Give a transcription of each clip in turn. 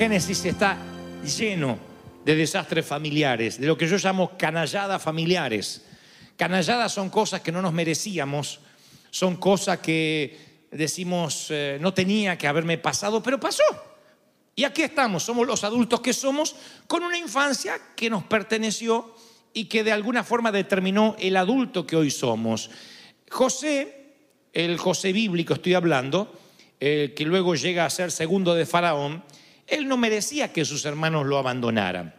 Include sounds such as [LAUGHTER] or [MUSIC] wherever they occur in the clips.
Génesis está lleno de desastres familiares, de lo que yo llamo canalladas familiares. Canalladas son cosas que no nos merecíamos, son cosas que decimos eh, no tenía que haberme pasado, pero pasó. Y aquí estamos, somos los adultos que somos, con una infancia que nos perteneció y que de alguna forma determinó el adulto que hoy somos. José, el José bíblico estoy hablando, eh, que luego llega a ser segundo de Faraón, él no merecía que sus hermanos lo abandonaran.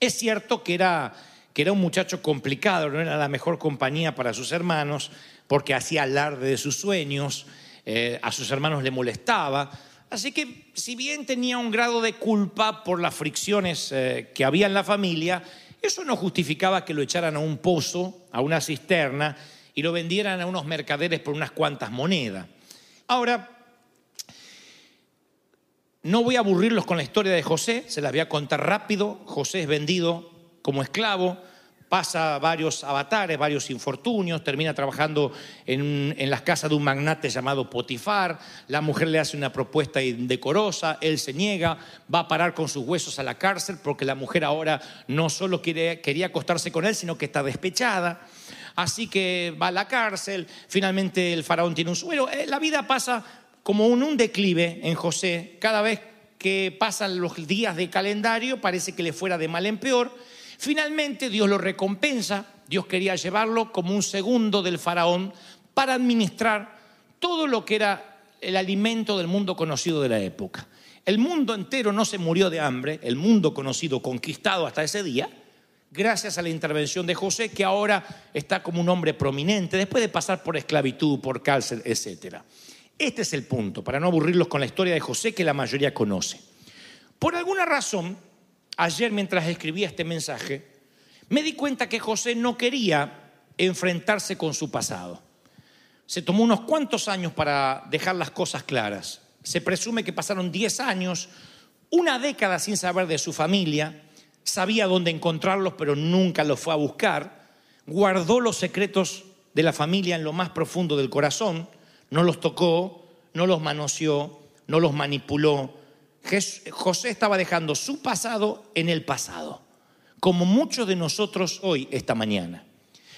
Es cierto que era, que era un muchacho complicado, no era la mejor compañía para sus hermanos, porque hacía alarde de sus sueños, eh, a sus hermanos le molestaba. Así que si bien tenía un grado de culpa por las fricciones eh, que había en la familia, eso no justificaba que lo echaran a un pozo, a una cisterna, y lo vendieran a unos mercaderes por unas cuantas monedas. Ahora, no voy a aburrirlos con la historia de José, se las voy a contar rápido. José es vendido como esclavo, pasa varios avatares, varios infortunios, termina trabajando en, las casas de un magnate llamado Potifar, la mujer le hace una propuesta indecorosa, él se niega, va a parar con sus huesos a la cárcel porque la mujer ahora no solo quería acostarse con él, sino que está despechada. Así que va a la cárcel, finalmente el faraón tiene un suelo, eh, la vida pasa como un, declive en José. Cada vez que pasan los días de calendario parece que le fuera de mal en peor. Finalmente Dios lo recompensa. Dios quería llevarlo como un segundo del faraón para administrar todo lo que era el alimento del mundo conocido de la época. El mundo entero no se murió de hambre, el mundo conocido, conquistado hasta ese día, gracias a la intervención de José, que ahora está como un hombre prominente, después de pasar por esclavitud, por cárcel, etcétera. Este es el punto, para no aburrirlos con la historia de José que la mayoría conoce. Por alguna razón, ayer mientras escribía este mensaje, me di cuenta que José no quería enfrentarse con su pasado. Se tomó unos cuantos años para dejar las cosas claras. Se presume que pasaron 10 años, una década sin saber de su familia, sabía dónde encontrarlos, pero nunca los fue a buscar, guardó los secretos de la familia en lo más profundo del corazón, no los tocó, no los manoseó, no los manipuló. José estaba dejando su pasado en el pasado, como muchos de nosotros hoy, esta mañana.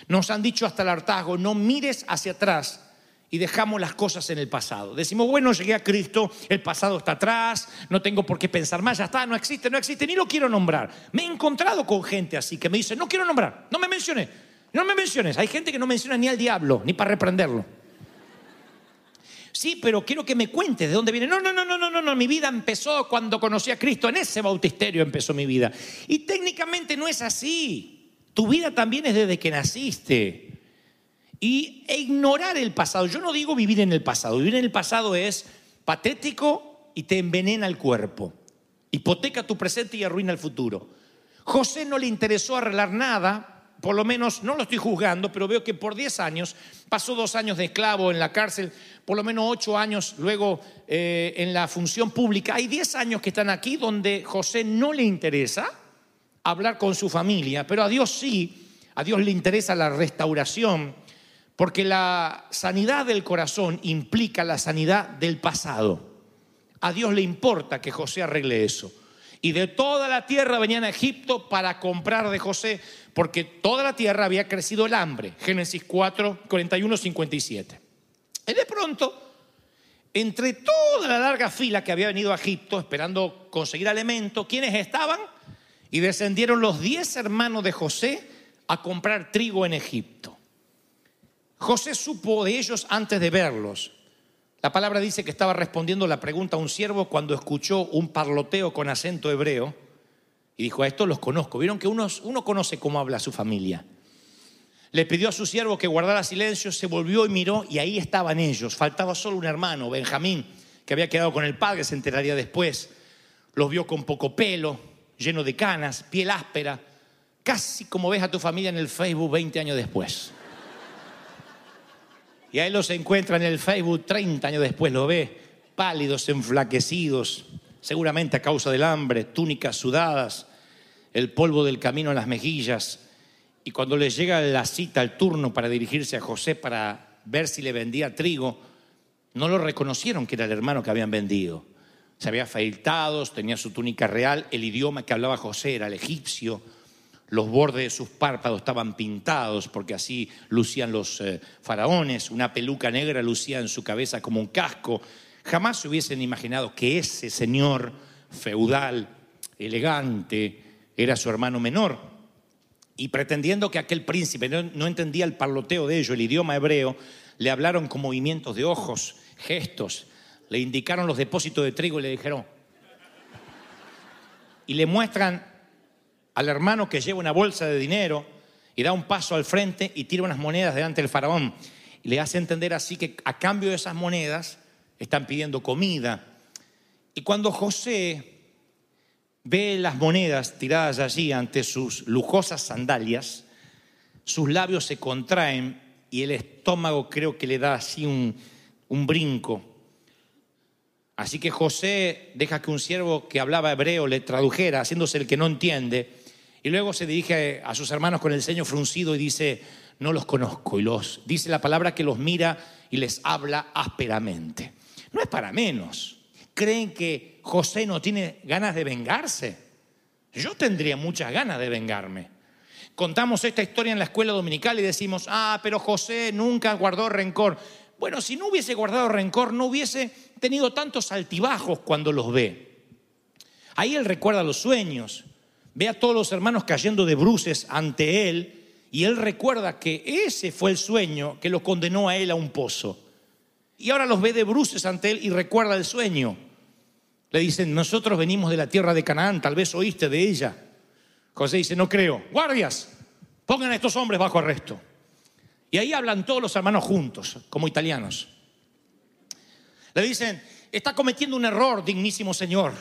Nos han dicho hasta el hartazgo, no mires hacia atrás y dejamos las cosas en el pasado. Decimos, bueno, llegué a Cristo, el pasado está atrás, no tengo por qué pensar más, ya está, no existe, no existe, ni lo quiero nombrar. Me he encontrado con gente así que me dice, no quiero nombrar, no me menciones, no me menciones. Hay gente que no menciona ni al diablo, ni para reprenderlo. Sí, pero quiero que me cuentes de dónde viene. No, no, no, no, no, no, no. Mi vida empezó cuando conocí a Cristo. En ese bautisterio empezó mi vida. Y técnicamente no es así. Tu vida también es desde que naciste. Y e ignorar el pasado. Yo no digo vivir en el pasado. Vivir en el pasado es patético y te envenena el cuerpo. Hipoteca tu presente y arruina el futuro. José no le interesó arreglar nada por lo menos, no lo estoy juzgando, pero veo que por 10 años, pasó dos años de esclavo en la cárcel, por lo menos ocho años luego eh, en la función pública. Hay 10 años que están aquí donde José no le interesa hablar con su familia, pero a Dios sí, a Dios le interesa la restauración, porque la sanidad del corazón implica la sanidad del pasado. A Dios le importa que José arregle eso. Y de toda la tierra venían a Egipto para comprar de José porque toda la tierra había crecido el hambre. Génesis 4, 41, 57. Y de pronto, entre toda la larga fila que había venido a Egipto esperando conseguir alimento, ¿quiénes estaban? Y descendieron los diez hermanos de José a comprar trigo en Egipto. José supo de ellos antes de verlos. La palabra dice que estaba respondiendo la pregunta a un siervo cuando escuchó un parloteo con acento hebreo y dijo, a estos los conozco. Vieron que uno, uno conoce cómo habla su familia. Le pidió a su siervo que guardara silencio, se volvió y miró y ahí estaban ellos. Faltaba solo un hermano, Benjamín, que había quedado con el padre, se enteraría después. Los vio con poco pelo, lleno de canas, piel áspera, casi como ves a tu familia en el Facebook 20 años después. Y ahí los encuentra en el Facebook 30 años después, lo ve, pálidos, enflaquecidos, seguramente a causa del hambre, túnicas sudadas, el polvo del camino en las mejillas. Y cuando les llega la cita, el turno para dirigirse a José para ver si le vendía trigo, no lo reconocieron que era el hermano que habían vendido. se había afeitado, tenía su túnica real, el idioma que hablaba José era el egipcio, los bordes de sus párpados estaban pintados porque así lucían los eh, faraones, una peluca negra lucía en su cabeza como un casco. Jamás se hubiesen imaginado que ese señor feudal, elegante, era su hermano menor. Y pretendiendo que aquel príncipe no, no entendía el parloteo de ellos, el idioma hebreo, le hablaron con movimientos de ojos, gestos, le indicaron los depósitos de trigo y le dijeron, y le muestran al hermano que lleva una bolsa de dinero y da un paso al frente y tira unas monedas delante del faraón. Y le hace entender así que a cambio de esas monedas están pidiendo comida. Y cuando José ve las monedas tiradas allí ante sus lujosas sandalias, sus labios se contraen y el estómago creo que le da así un, un brinco. Así que José deja que un siervo que hablaba hebreo le tradujera, haciéndose el que no entiende, y luego se dirige a sus hermanos con el ceño fruncido y dice, no los conozco, y los dice la palabra que los mira y les habla ásperamente. No es para menos. ¿Creen que José no tiene ganas de vengarse? Yo tendría muchas ganas de vengarme. Contamos esta historia en la escuela dominical y decimos, ah, pero José nunca guardó rencor. Bueno, si no hubiese guardado rencor, no hubiese tenido tantos altibajos cuando los ve. Ahí él recuerda los sueños, ve a todos los hermanos cayendo de bruces ante él y él recuerda que ese fue el sueño que lo condenó a él a un pozo. Y ahora los ve de bruces ante él y recuerda el sueño. Le dicen, nosotros venimos de la tierra de Canaán, tal vez oíste de ella. José dice, no creo. Guardias, pongan a estos hombres bajo arresto. Y ahí hablan todos los hermanos juntos, como italianos. Le dicen, está cometiendo un error, dignísimo Señor.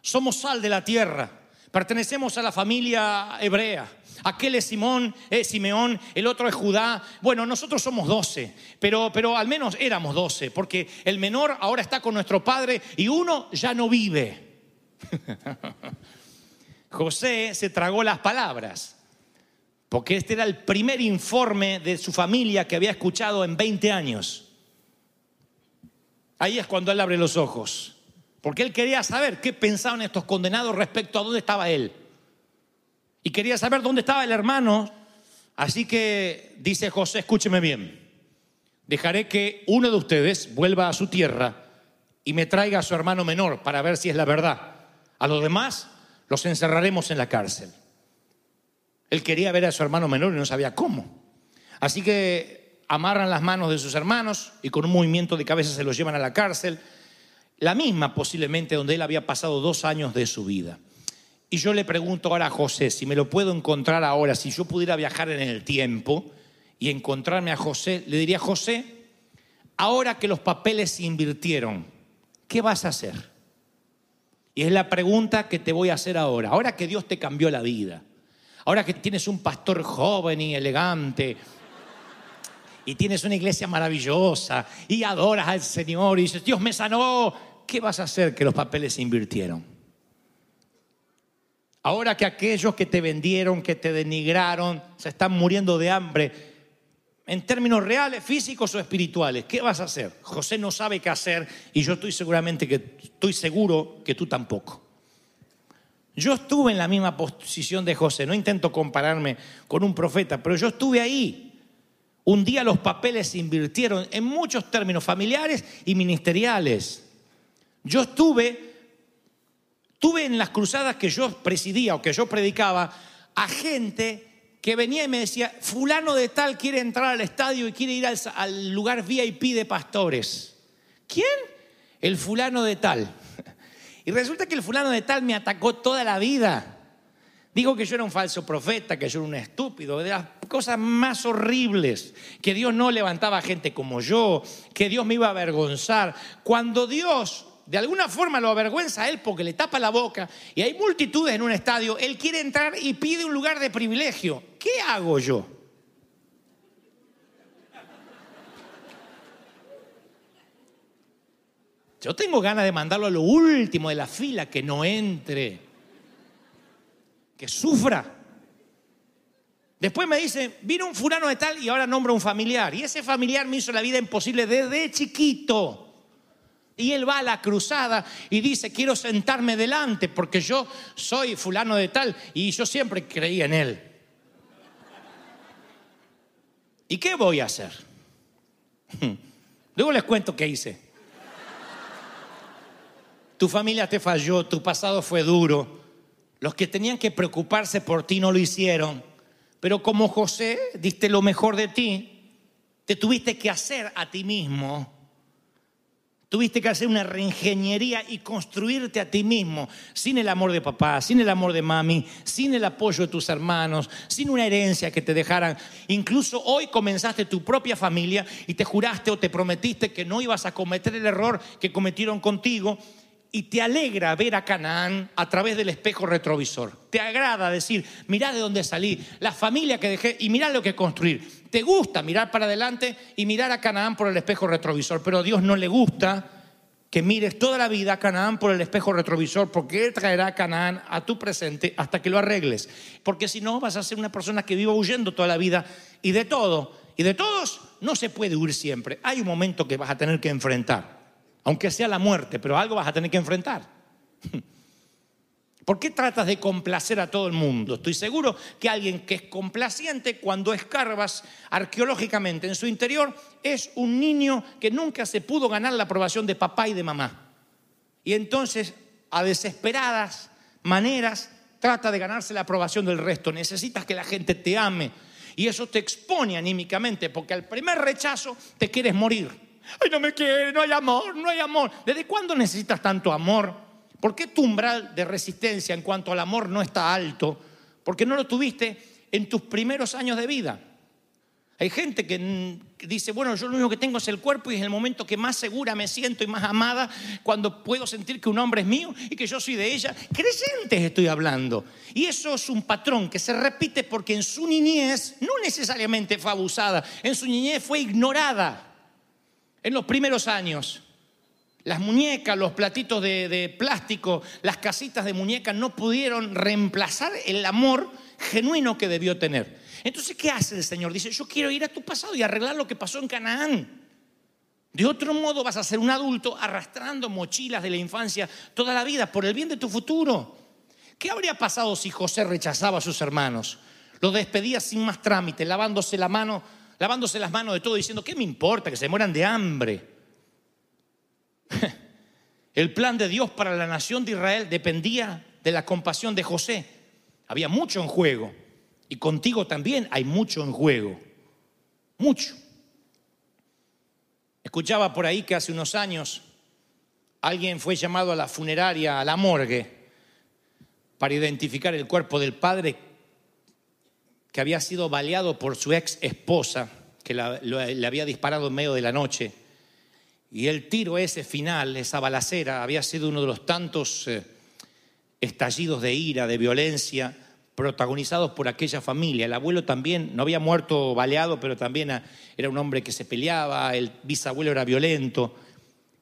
Somos sal de la tierra. Pertenecemos a la familia hebrea. Aquel es Simón, es Simeón, el otro es Judá. Bueno, nosotros somos doce, pero, pero al menos éramos doce, porque el menor ahora está con nuestro padre y uno ya no vive. [LAUGHS] José se tragó las palabras porque este era el primer informe de su familia que había escuchado en 20 años. Ahí es cuando él abre los ojos, porque él quería saber qué pensaban estos condenados respecto a dónde estaba él. Y quería saber dónde estaba el hermano. Así que dice José, escúcheme bien, dejaré que uno de ustedes vuelva a su tierra y me traiga a su hermano menor para ver si es la verdad. A los demás los encerraremos en la cárcel. Él quería ver a su hermano menor y no sabía cómo. Así que amarran las manos de sus hermanos y con un movimiento de cabeza se los llevan a la cárcel, la misma posiblemente donde él había pasado dos años de su vida. Y yo le pregunto ahora a José, si me lo puedo encontrar ahora, si yo pudiera viajar en el tiempo y encontrarme a José, le diría, José, ahora que los papeles se invirtieron, ¿qué vas a hacer? Y es la pregunta que te voy a hacer ahora. Ahora que Dios te cambió la vida, Ahora que tienes un pastor joven y elegante, y tienes una iglesia maravillosa, y adoras al Señor, y dices, Dios me sanó, ¿qué vas a hacer que los papeles se invirtieron? Ahora que aquellos que te vendieron, que te denigraron, se están muriendo de hambre, en términos reales, físicos o espirituales, ¿qué vas a hacer? José no sabe qué hacer y yo estoy seguramente que estoy seguro que tú tampoco. Yo estuve en la misma posición de José, no intento compararme con un profeta, pero yo estuve ahí. Un día los papeles se invirtieron en muchos términos familiares y ministeriales. Yo estuve, tuve en las cruzadas que yo presidía o que yo predicaba a gente que venía y me decía, fulano de tal quiere entrar al estadio y quiere ir al, lugar VIP de pastores. ¿Quién? El fulano de tal. [LAUGHS] Y resulta que el fulano de tal me atacó toda la vida. Digo que yo era un falso profeta, que yo era un estúpido, de las cosas más horribles, que Dios no levantaba gente como yo, que Dios me iba a avergonzar. Cuando Dios de alguna forma lo avergüenza a él porque le tapa la boca y hay multitudes en un estadio, él quiere entrar y pide un lugar de privilegio. ¿Qué hago yo? Yo tengo ganas de mandarlo a lo último de la fila, que no entre, que sufra. Después me dice, vino un fulano de tal y ahora nombra un familiar. Y ese familiar me hizo la vida imposible desde chiquito. Y él va a la cruzada y dice, quiero sentarme delante porque yo soy fulano de tal y yo siempre creí en él. ¿Y qué voy a hacer? [LAUGHS] Luego les cuento qué hice. Tu familia te falló, tu pasado fue duro. Los que tenían que preocuparse por ti no lo hicieron. Pero como José diste lo mejor de ti, te tuviste que hacer a ti mismo Tuviste que hacer una reingeniería y construirte a ti mismo, sin el amor de papá, sin el amor de mami, sin el apoyo de tus hermanos, sin una herencia que te dejaran. Incluso hoy comenzaste tu propia familia y te juraste o te prometiste que no ibas a cometer el error que cometieron contigo y te alegra ver a Canaán a través del espejo retrovisor. Te agrada decir, mirá de dónde salí, la familia que dejé y mirá lo que construir. Te gusta mirar para adelante y mirar a Canaán por el espejo retrovisor, pero a Dios no le gusta que mires toda la vida a Canaán por el espejo retrovisor, porque Él traerá a Canaán a tu presente hasta que lo arregles. Porque si no, vas a ser una persona que viva huyendo toda la vida y de todo. Y de todos no se puede huir siempre. Hay un momento que vas a tener que enfrentar aunque sea la muerte, pero algo vas a tener que enfrentar. [LAUGHS] ¿Por qué tratas de complacer a todo el mundo? Estoy seguro que alguien que es complaciente cuando escarbas arqueológicamente en su interior es un niño que nunca se pudo ganar la aprobación de papá y de mamá. Y entonces, a desesperadas maneras, trata de ganarse la aprobación del resto. Necesitas que la gente te ame. Y eso te expone anímicamente, porque al primer rechazo te quieres morir. Ay, no me quiere, no hay amor, no hay amor. ¿Desde cuándo necesitas tanto amor? ¿Por qué tu umbral de resistencia en cuanto al amor no está alto? Porque no lo tuviste en tus primeros años de vida. Hay gente que dice, bueno, yo lo único que tengo es el cuerpo y es el momento que más segura me siento y más amada cuando puedo sentir que un hombre es mío y que yo soy de ella. Creyentes estoy hablando. Y eso es un patrón que se repite porque en su niñez no necesariamente fue abusada, en su niñez fue ignorada. En los primeros años, las muñecas, los platitos de, plástico, las casitas de muñecas no pudieron reemplazar el amor genuino que debió tener. Entonces, ¿qué hace el Señor? Dice, yo quiero ir a tu pasado y arreglar lo que pasó en Canaán. De otro modo vas a ser un adulto arrastrando mochilas de la infancia toda la vida por el bien de tu futuro. ¿Qué habría pasado si José rechazaba a sus hermanos? Los despedía sin más trámite, lavándose la mano lavándose las manos de todo, diciendo, ¿qué me importa que se mueran de hambre? [LAUGHS] El plan de Dios para la nación de Israel dependía de la compasión de José. Había mucho en juego. Y contigo también hay mucho en juego. Mucho. Escuchaba por ahí que hace unos años alguien fue llamado a la funeraria, a la morgue, para identificar el cuerpo del padre que había sido baleado por su ex esposa, que le había disparado en medio de la noche. Y el tiro ese final, esa balacera, había sido uno de los tantos eh, estallidos de ira, de violencia, protagonizados por aquella familia. El abuelo también no había muerto baleado, pero también era un hombre que se peleaba, el bisabuelo era violento.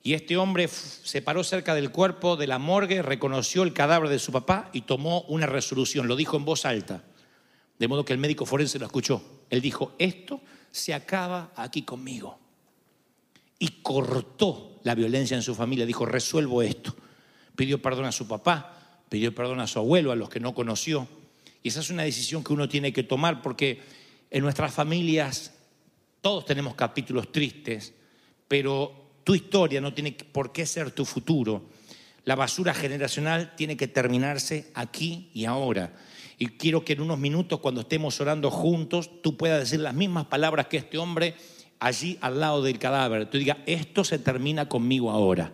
Y este hombre se paró cerca del cuerpo de la morgue, reconoció el cadáver de su papá y tomó una resolución, lo dijo en voz alta. De modo que el médico forense lo escuchó. Él dijo, esto se acaba aquí conmigo. Y cortó la violencia en su familia. Dijo, resuelvo esto. Pidió perdón a su papá, pidió perdón a su abuelo, a los que no conoció. Y esa es una decisión que uno tiene que tomar porque en nuestras familias todos tenemos capítulos tristes, pero tu historia no tiene por qué ser tu futuro. La basura generacional tiene que terminarse aquí y ahora. Y quiero que en unos minutos, cuando estemos orando juntos, tú puedas decir las mismas palabras que este hombre allí al lado del cadáver. Tú digas, esto se termina conmigo ahora.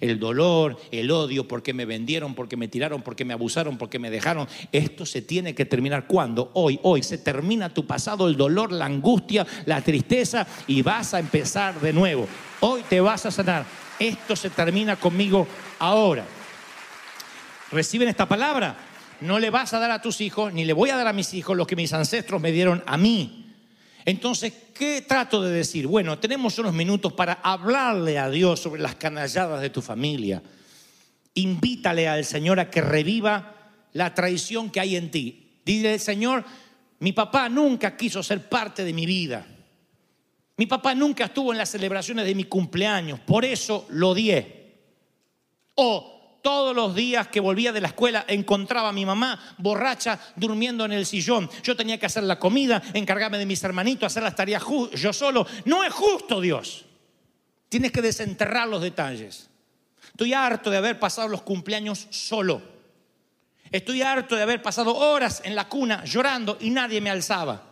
El dolor, el odio, porque me vendieron, porque me tiraron, porque me abusaron, porque me dejaron. Esto se tiene que terminar. ¿Cuándo? Hoy, hoy. Se termina tu pasado, el dolor, la angustia, la tristeza y vas a empezar de nuevo. Hoy te vas a sanar. Esto se termina conmigo ahora. ¿Reciben esta palabra? No le vas a dar a tus hijos, ni le voy a dar a mis hijos lo que mis ancestros me dieron a mí. Entonces, ¿qué trato de decir? Bueno, tenemos unos minutos para hablarle a Dios sobre las canalladas de tu familia. Invítale al Señor a que reviva la traición que hay en ti. Dile, Señor, mi papá nunca quiso ser parte de mi vida. Mi papá nunca estuvo en las celebraciones de mi cumpleaños, por eso lo odié. O todos los días que volvía de la escuela encontraba a mi mamá borracha durmiendo en el sillón. Yo tenía que hacer la comida, encargarme de mis hermanitos, hacer las tareas yo solo. No es justo, Dios. Tienes que desenterrar los detalles. Estoy harto de haber pasado los cumpleaños solo. Estoy harto de haber pasado horas en la cuna llorando y nadie me alzaba.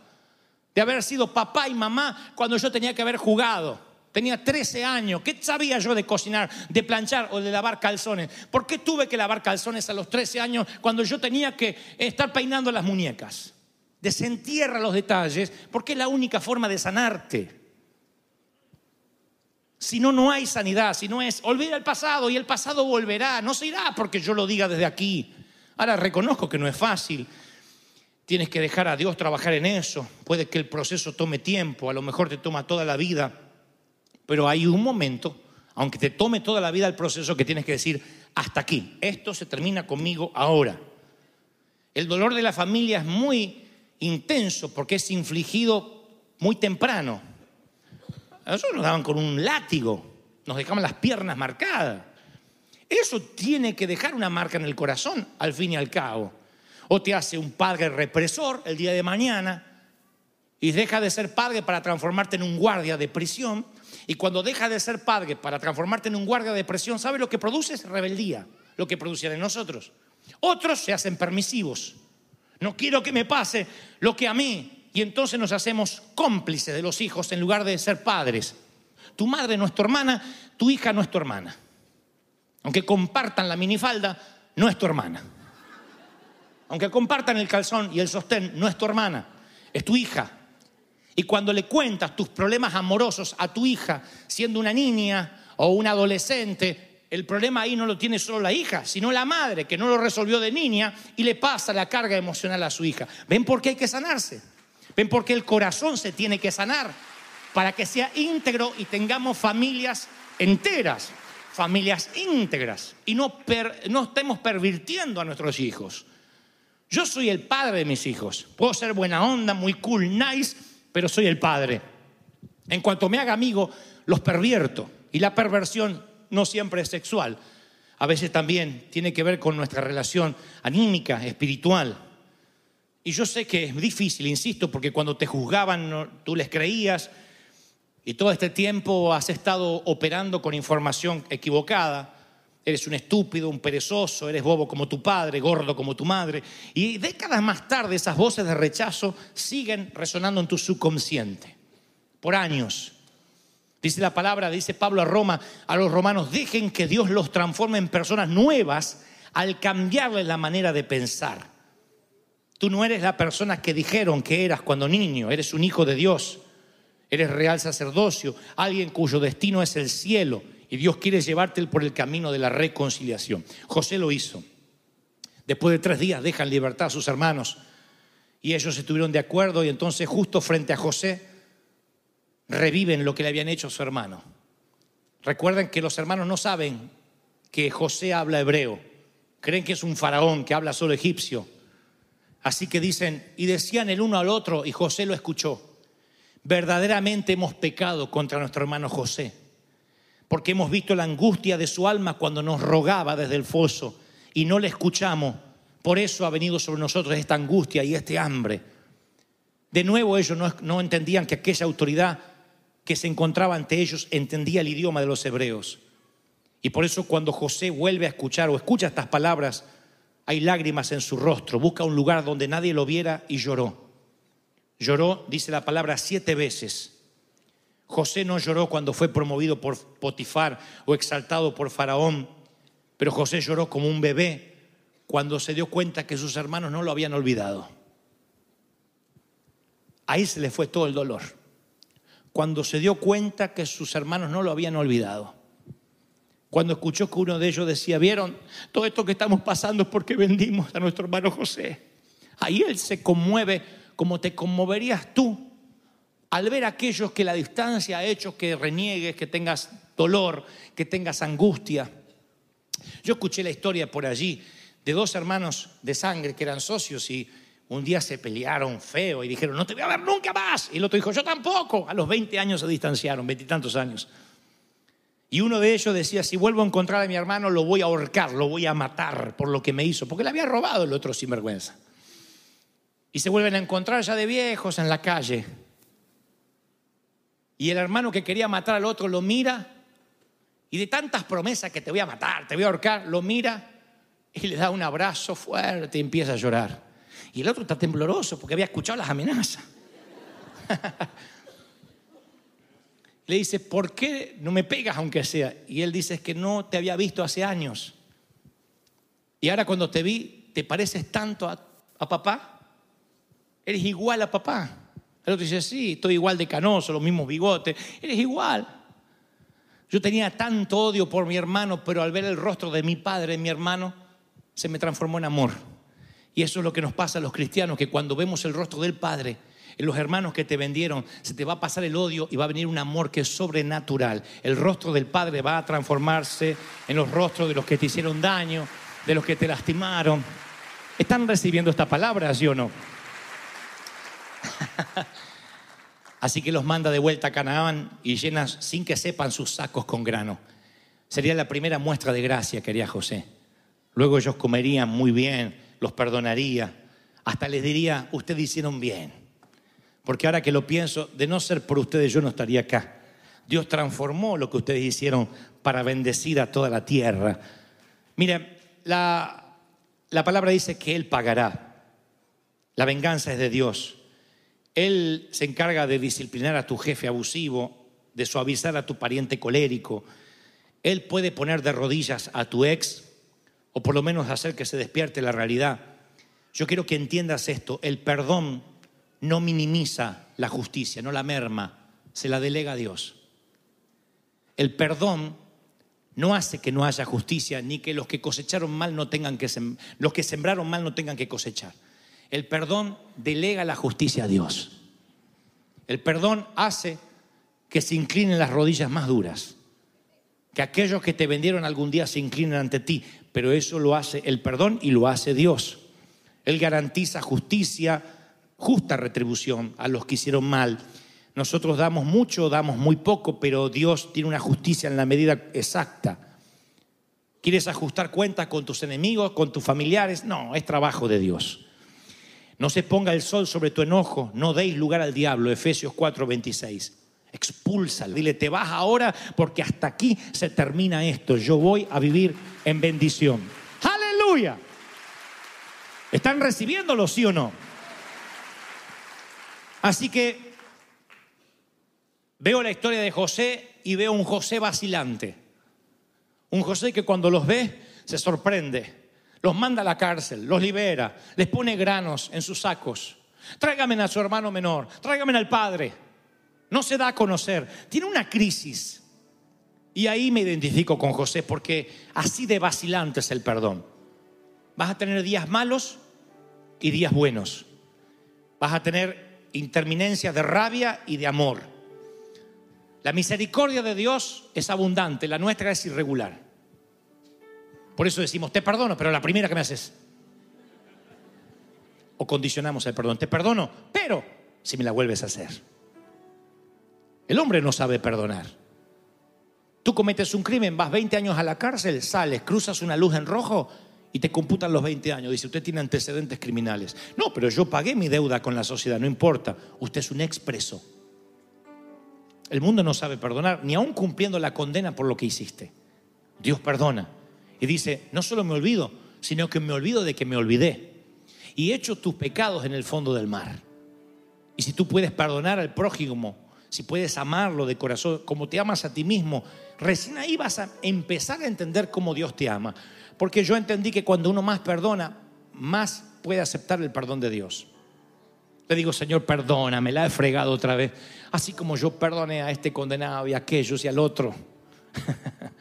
De haber sido papá y mamá cuando yo tenía que haber jugado. Tenía 13 años. ¿Qué sabía yo de cocinar, de planchar o de lavar calzones? ¿Por qué tuve que lavar calzones a los 13 años cuando yo tenía que estar peinando las muñecas? Desentierra los detalles porque es la única forma de sanarte. Si no, no hay sanidad. Si no es, olvida el pasado y el pasado volverá. No se irá porque yo lo diga desde aquí. Ahora reconozco que no es fácil. Tienes que dejar a Dios trabajar en eso. Puede que el proceso tome tiempo, a lo mejor te toma toda la vida. Pero hay un momento, aunque te tome toda la vida el proceso, que tienes que decir, hasta aquí, esto se termina conmigo ahora. El dolor de la familia es muy intenso porque es infligido muy temprano. A nosotros nos daban con un látigo, nos dejaban las piernas marcadas. Eso tiene que dejar una marca en el corazón, al fin y al cabo. O te hace un padre represor el día de mañana y deja de ser padre para transformarte en un guardia de prisión. Y cuando deja de ser padre para transformarte en un guardia de prisión, ¿sabe lo que produce? Es rebeldía, lo que producen en nosotros. Otros se hacen permisivos. No quiero que me pase lo que a mí. Y entonces nos hacemos cómplices de los hijos en lugar de ser padres. Tu madre no es tu hermana, tu hija no es tu hermana. Aunque compartan la minifalda, no es tu hermana. Aunque compartan el calzón y el sostén, no es tu hermana, es tu hija. Y cuando le cuentas tus problemas amorosos a tu hija, siendo una niña o un adolescente, el problema ahí no lo tiene solo la hija, sino la madre, que no lo resolvió de niña y le pasa la carga emocional a su hija. ¿Ven por qué hay que sanarse? ¿Ven por qué el corazón se tiene que sanar? Para que sea íntegro y tengamos familias enteras familias íntegras y no, no estemos pervirtiendo a nuestros hijos. Yo soy el padre de mis hijos. Puedo ser buena onda, muy cool, nice, pero soy el padre. En cuanto me haga amigo, los pervierto. Y la perversión no siempre es sexual. A veces también tiene que ver con nuestra relación anímica, espiritual. Y yo sé que es difícil, insisto, porque cuando te juzgaban tú les creías, y todo este tiempo has estado operando con información equivocada. Eres un estúpido, un perezoso, eres bobo como tu padre, gordo como tu madre. Y décadas más tarde esas voces de rechazo siguen resonando en tu subconsciente. Por años. Dice la palabra, dice Pablo a Roma, a los romanos, dejen que Dios los transforme en personas nuevas al cambiarles la manera de pensar. Tú no eres la persona que dijeron que eras cuando niño, eres un hijo de Dios eres real sacerdocio, alguien cuyo destino es el cielo y Dios quiere llevarte por el camino de la reconciliación. José lo hizo. Después de tres días dejan libertad a sus hermanos y ellos estuvieron de acuerdo y entonces justo frente a José reviven lo que le habían hecho a su hermano. Recuerden que los hermanos no saben que José habla hebreo, creen que es un faraón que habla solo egipcio. Así que dicen, y decían el uno al otro, y José lo escuchó verdaderamente hemos pecado contra nuestro hermano José, porque hemos visto la angustia de su alma cuando nos rogaba desde el foso y no le escuchamos. Por eso ha venido sobre nosotros esta angustia y este hambre. De nuevo ellos no, entendían que aquella autoridad que se encontraba ante ellos entendía el idioma de los hebreos. Y por eso cuando José vuelve a escuchar o escucha estas palabras, hay lágrimas en su rostro, busca un lugar donde nadie lo viera y lloró. Lloró, dice la palabra, siete veces. José no lloró cuando fue promovido por Potifar o exaltado por Faraón, pero José lloró como un bebé cuando se dio cuenta que sus hermanos no lo habían olvidado. Ahí se le fue todo el dolor. Cuando se dio cuenta que sus hermanos no lo habían olvidado. Cuando escuchó que uno de ellos decía, vieron, todo esto que estamos pasando es porque vendimos a nuestro hermano José. Ahí él se conmueve como te conmoverías tú al ver a aquellos que la distancia ha hecho que reniegues, que tengas dolor, que tengas angustia. Yo escuché la historia por allí de dos hermanos de sangre que eran socios y un día se pelearon feo y dijeron, no te voy a ver nunca más. Y el otro dijo, yo tampoco. A los 20 años se distanciaron, veintitantos años. Y uno de ellos decía, si vuelvo a encontrar a mi hermano, lo voy a ahorcar, lo voy a matar por lo que me hizo, porque le había robado el otro sinvergüenza. Y se vuelven a encontrar ya de viejos en la calle. Y el hermano que quería matar al otro lo mira y de tantas promesas que te voy a matar, te voy a ahorcar, lo mira y le da un abrazo fuerte y empieza a llorar. Y el otro está tembloroso porque había escuchado las amenazas. [LAUGHS] le dice, ¿por qué no me pegas aunque sea? Y él dice, es que no te había visto hace años. Y ahora cuando te vi, ¿te pareces tanto a, a papá? Eres igual a papá. El otro dice, sí, estoy igual de canoso, los mismos bigotes. Eres igual. Yo tenía tanto odio por mi hermano, pero al ver el rostro de mi padre, mi hermano, se me transformó en amor. Y eso es lo que nos pasa a los cristianos, que cuando vemos el rostro del Padre, en los hermanos que te vendieron, se te va a pasar el odio y va a venir un amor que es sobrenatural. El rostro del Padre va a transformarse en los rostros de los que te hicieron daño, de los que te lastimaron. ¿Están recibiendo esta palabra, sí o no? [LAUGHS] Así que los manda de vuelta a Canaán y llenas sin que sepan sus sacos con grano. Sería la primera muestra de gracia que haría José. Luego ellos comerían muy bien, los perdonaría. Hasta les diría, ustedes hicieron bien. Porque ahora que lo pienso, de no ser por ustedes yo no estaría acá. Dios transformó lo que ustedes hicieron para bendecir a toda la tierra. Mire, la, la palabra dice que Él pagará. La venganza es de Dios. Él se encarga de disciplinar a tu jefe abusivo, de suavizar a tu pariente colérico. Él puede poner de rodillas a tu ex o por lo menos hacer que se despierte la realidad. Yo quiero que entiendas esto, el perdón no minimiza la justicia, no la merma, se la delega a Dios. El perdón no hace que no haya justicia, ni que los que cosecharon mal no tengan que los que sembraron mal no tengan que cosechar. El perdón delega la justicia a Dios. El perdón hace que se inclinen las rodillas más duras. Que aquellos que te vendieron algún día se inclinen ante ti pero eso lo hace el perdón y lo hace Dios. Él garantiza justicia, justa retribución a los que hicieron mal. Nosotros damos mucho, damos muy poco, pero Dios tiene una justicia en la medida exacta. ¿Quieres ajustar cuentas con tus enemigos, con tus familiares? No, es trabajo de Dios. No se ponga el sol sobre tu enojo, no deis lugar al diablo, Efesios 4:26. Expúlsalo, dile, te vas ahora porque hasta aquí se termina esto. Yo voy a vivir en bendición. Aleluya. ¿Están recibiéndolo, sí o no? Así que veo la historia de José y veo un José vacilante. Un José que cuando los ve se sorprende. Los manda a la cárcel, los libera, les pone granos en sus sacos. Tráigame a su hermano menor, tráigame al padre no se da a conocer, tiene una crisis. Y ahí me identifico con José porque así de vacilante es el perdón. Vas a tener días malos y días buenos. Vas a tener interminencia de rabia y de amor. La misericordia de Dios es abundante, la nuestra es irregular. Por eso decimos, te perdono, pero la primera que me haces. O condicionamos el perdón, te perdono, pero si me la vuelves a hacer. El hombre no sabe perdonar. Tú cometes un crimen, vas 20 años a la cárcel, sales, cruzas una luz en rojo y te computan los 20 años. Dice, usted tiene antecedentes criminales. No, pero yo pagué mi deuda con la sociedad, no importa. Usted es un expreso. El mundo no sabe perdonar, ni aún cumpliendo la condena por lo que hiciste. Dios perdona. Y dice, no solo me olvido, sino que me olvido de que me olvidé. Y echo tus pecados en el fondo del mar. Y si tú puedes perdonar al prójimo si puedes amarlo de corazón, como te amas a ti mismo, recién ahí vas a empezar a entender cómo Dios te ama. Porque yo entendí que cuando uno más perdona, más puede aceptar el perdón de Dios. Le digo, Señor, perdóname, la he fregado otra vez. Así como yo perdoné a este condenado y a aquellos y al otro. [LAUGHS]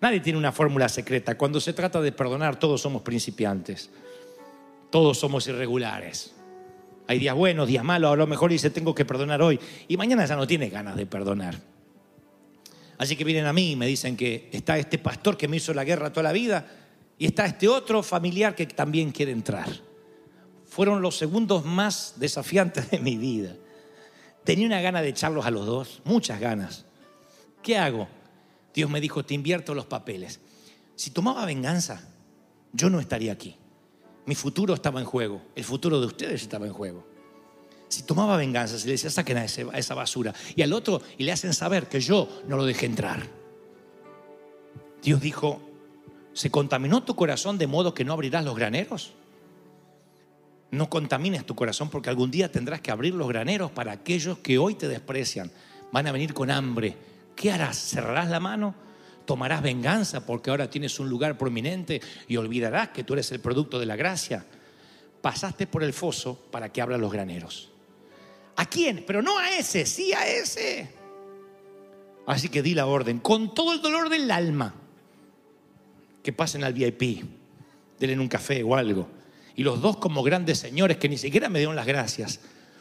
Nadie tiene una fórmula secreta. Cuando se trata de perdonar, todos somos principiantes. Todos somos irregulares. Hay días buenos, días malos, a lo mejor dice tengo que perdonar hoy y mañana ya no tiene ganas de perdonar. Así que vienen a mí y me dicen que está este pastor que me hizo la guerra toda la vida y está este otro familiar que también quiere entrar. Fueron los segundos más desafiantes de mi vida. Tenía una gana de echarlos a los dos, muchas ganas. ¿Qué hago? Dios me dijo, te invierto los papeles. Si tomaba venganza, yo no estaría aquí. Mi futuro estaba en juego, el futuro de ustedes estaba en juego. Si tomaba venganza, si le decía, saquen a, ese- a esa basura, y al otro, y le hacen saber que yo no lo dejé entrar. Dios dijo, ¿se contaminó tu corazón de modo que no abrirás los graneros? No contamines tu corazón porque algún día tendrás que abrir los graneros para aquellos que hoy te desprecian. Van a venir con hambre. ¿Qué harás? ¿Cerrarás la mano? ¿Tomarás venganza porque ahora tienes un lugar prominente y olvidarás que tú eres el producto de la gracia? Pasaste por el foso para que abran los graneros. ¿A quién? Pero no a ese, sí a ese. Así que di la orden, con todo el dolor del alma, que pasen al VIP, denle un café o algo. Y los dos como grandes señores que ni siquiera me dieron las gracias.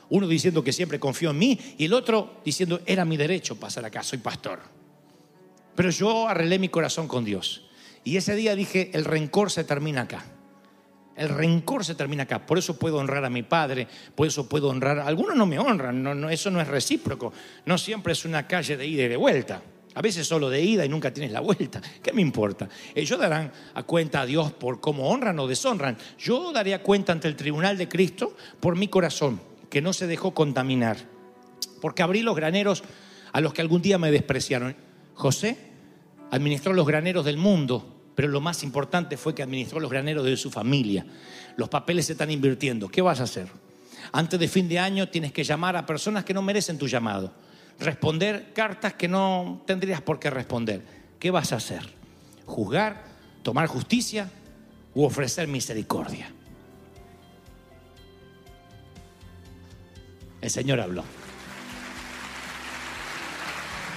Uno diciendo que siempre confió en mí y el otro diciendo, era mi derecho pasar acá, soy pastor. Pero yo arreglé mi corazón con Dios. Y ese día dije, el rencor se termina acá. El rencor se termina acá. Por eso puedo honrar a mi padre, por eso puedo honrar. Algunos no me honran, no, no, eso no es recíproco. No siempre es una calle de ida y de vuelta. A veces solo de ida y nunca tienes la vuelta. [LAUGHS] ¿Qué me importa? Ellos darán a cuenta a Dios por cómo honran o deshonran. Yo daría cuenta ante el tribunal de Cristo por mi corazón, que no se dejó contaminar. Porque abrí los graneros a los que algún día me despreciaron. José administró los graneros del mundo, pero lo más importante fue que administró los graneros de su familia. Los papeles se están invirtiendo. ¿Qué vas a hacer? Antes de fin de año tienes que llamar a personas que no merecen tu llamado. Responder cartas que no tendrías por qué responder. ¿Qué vas a hacer? ¿Juzgar? ¿Tomar justicia? ¿U ofrecer misericordia? El Señor habló.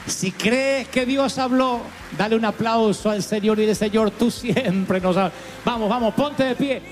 Si crees que Dios habló, dale un aplauso al Señor y dile, Señor, tú siempre nos hablas. Vamos, vamos, ponte de pie.